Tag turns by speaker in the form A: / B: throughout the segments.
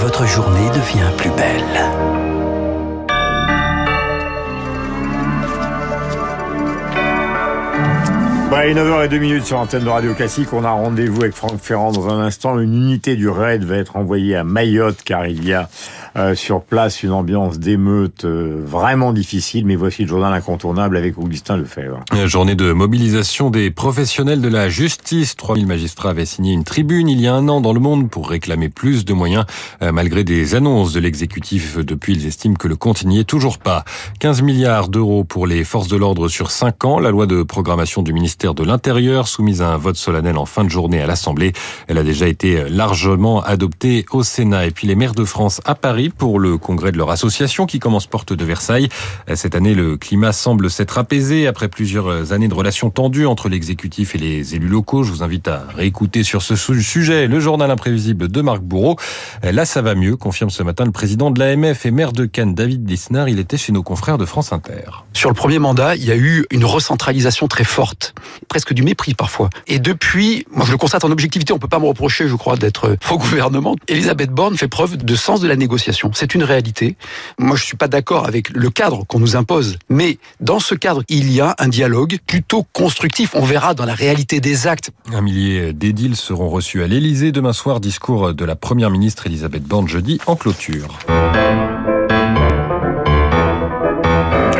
A: votre journée devient plus belle.
B: Bah, 9h02 sur l'antenne de Radio Classique. On a rendez-vous avec Franck Ferrand dans un instant. Une unité du RAID va être envoyée à Mayotte car il y a euh, sur place une ambiance d'émeute euh, vraiment difficile. Mais voici le journal incontournable avec Augustin Lefebvre.
C: Journée de mobilisation des professionnels de la justice. 3000 magistrats avaient signé une tribune il y a un an dans le monde pour réclamer plus de moyens. Euh, malgré des annonces de l'exécutif depuis, ils estiment que le compte n'y est toujours pas. 15 milliards d'euros pour les forces de l'ordre sur 5 ans. La loi de programmation du ministère de l'Intérieur, soumise à un vote solennel en fin de journée à l'Assemblée. Elle a déjà été largement adoptée au Sénat. Et puis les maires de France à Paris pour le congrès de leur association qui commence porte de Versailles. Cette année, le climat semble s'être apaisé après plusieurs années de relations tendues entre l'exécutif et les élus locaux. Je vous invite à réécouter sur ce sujet le journal imprévisible de Marc Bourreau. Là, ça va mieux, confirme ce matin le président de l'AMF et maire de Cannes, David Lisnard. Il était chez nos confrères de France Inter.
D: Sur le premier mandat, il y a eu une recentralisation très forte presque du mépris parfois. Et depuis, moi je le constate en objectivité, on peut pas me reprocher, je crois, d'être faux gouvernement. Elisabeth Borne fait preuve de sens de la négociation. C'est une réalité. Moi je suis pas d'accord avec le cadre qu'on nous impose, mais dans ce cadre, il y a un dialogue plutôt constructif. On verra dans la réalité des actes.
C: Un millier d'édiles seront reçus à l'Élysée demain soir. Discours de la première ministre Elisabeth Borne jeudi en clôture.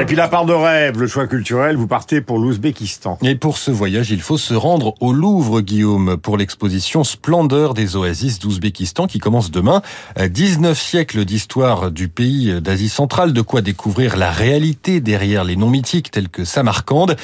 B: Et puis la part de rêve, le choix culturel, vous partez pour l'Ouzbékistan.
C: Et pour ce voyage, il faut se rendre au Louvre, Guillaume, pour l'exposition Splendeur des oasis d'Ouzbékistan qui commence demain. 19 siècles d'histoire du pays d'Asie centrale, de quoi découvrir la réalité derrière les noms mythiques tels que Samarcande.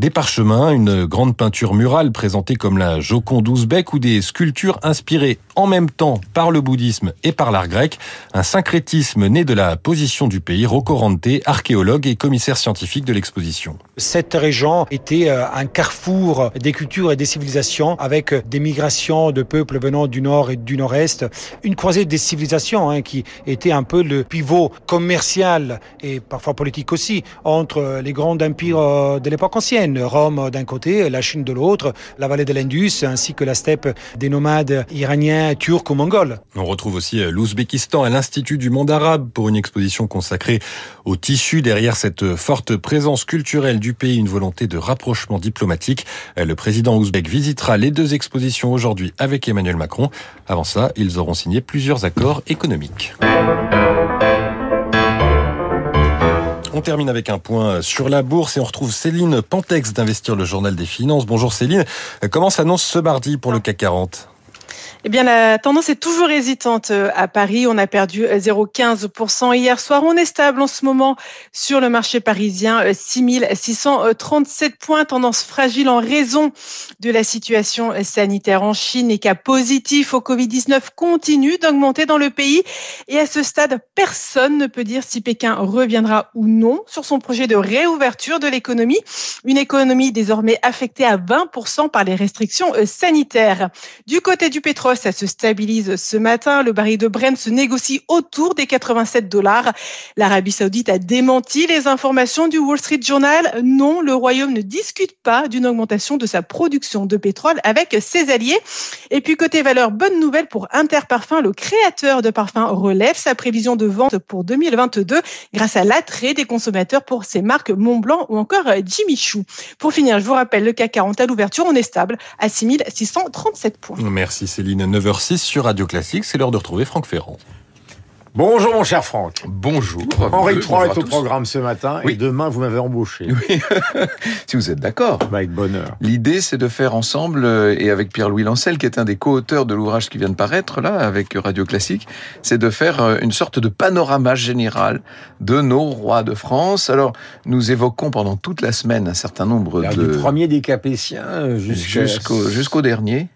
C: Des parchemins, une grande peinture murale présentée comme la Joconde ouzbek ou des sculptures inspirées en même temps par le bouddhisme et par l'art grec. Un syncrétisme né de la position du pays. Rocco Rante, archéologue et commissaire scientifique de l'exposition.
E: Cette région était un carrefour des cultures et des civilisations avec des migrations de peuples venant du nord et du nord-est. Une croisée des civilisations hein, qui était un peu le pivot commercial et parfois politique aussi entre les grands empires de l'époque ancienne. Rome d'un côté, la Chine de l'autre, la vallée de l'Indus, ainsi que la steppe des nomades iraniens, turcs ou mongols.
C: On retrouve aussi l'Ouzbékistan à l'Institut du monde arabe pour une exposition consacrée au tissu derrière cette forte présence culturelle du pays, une volonté de rapprochement diplomatique. Le président ouzbek visitera les deux expositions aujourd'hui avec Emmanuel Macron. Avant ça, ils auront signé plusieurs accords économiques. On termine avec un point sur la bourse et on retrouve Céline Pantex d'Investir le Journal des Finances. Bonjour Céline. Comment s'annonce ce mardi pour le CAC 40
F: eh bien, la tendance est toujours hésitante à Paris. On a perdu 0,15% hier soir. On est stable en ce moment sur le marché parisien, 6637 points. Tendance fragile en raison de la situation sanitaire en Chine et cas positif au Covid-19 continue d'augmenter dans le pays. Et à ce stade, personne ne peut dire si Pékin reviendra ou non sur son projet de réouverture de l'économie. Une économie désormais affectée à 20% par les restrictions sanitaires. Du côté du pétrole, ça se stabilise ce matin. Le baril de Brent se négocie autour des 87 dollars. L'Arabie Saoudite a démenti les informations du Wall Street Journal. Non, le Royaume ne discute pas d'une augmentation de sa production de pétrole avec ses alliés. Et puis côté valeur, bonne nouvelle pour Interparfum. Le créateur de parfums relève sa prévision de vente pour 2022 grâce à l'attrait des consommateurs pour ses marques Montblanc ou encore Jimmy Choo. Pour finir, je vous rappelle le CAC 40 à l'ouverture, on est stable à 6637 points.
C: Merci Céline. 9h06 sur Radio Classique, c'est l'heure de retrouver Franck Ferrand.
B: Bonjour mon cher Franck.
G: Bonjour.
B: Henri III est au programme ce matin
G: oui.
B: et demain vous m'avez embauché.
G: Oui. si vous êtes d'accord.
B: Bah, avec bonheur.
G: L'idée c'est de faire ensemble et avec Pierre-Louis Lancel qui est un des co-auteurs de l'ouvrage qui vient de paraître là avec Radio Classique, c'est de faire une sorte de panorama général de nos rois de France. Alors nous évoquons pendant toute la semaine un certain nombre
B: Alors,
G: de
B: du premier des Capétiens
G: jusqu'au jusqu'au dernier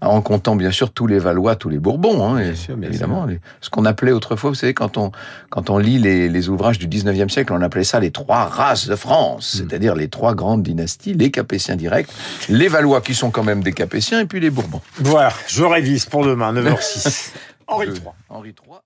G: en comptant bien sûr tous les Valois, tous les Bourbons, hein,
B: Bien sûr, bien
G: évidemment.
B: sûr.
G: ce qu'on appelait autrefois, vous savez, quand on, quand on lit les, les ouvrages du 19e siècle, on appelait ça les trois races de France,
B: Mm.
G: c'est-à-dire les trois grandes dynasties, les Capétiens directs, les Valois qui sont quand même des Capétiens, et puis les Bourbons.
B: Voilà, je révise pour demain, 9h06. Henri III.
G: Henri III.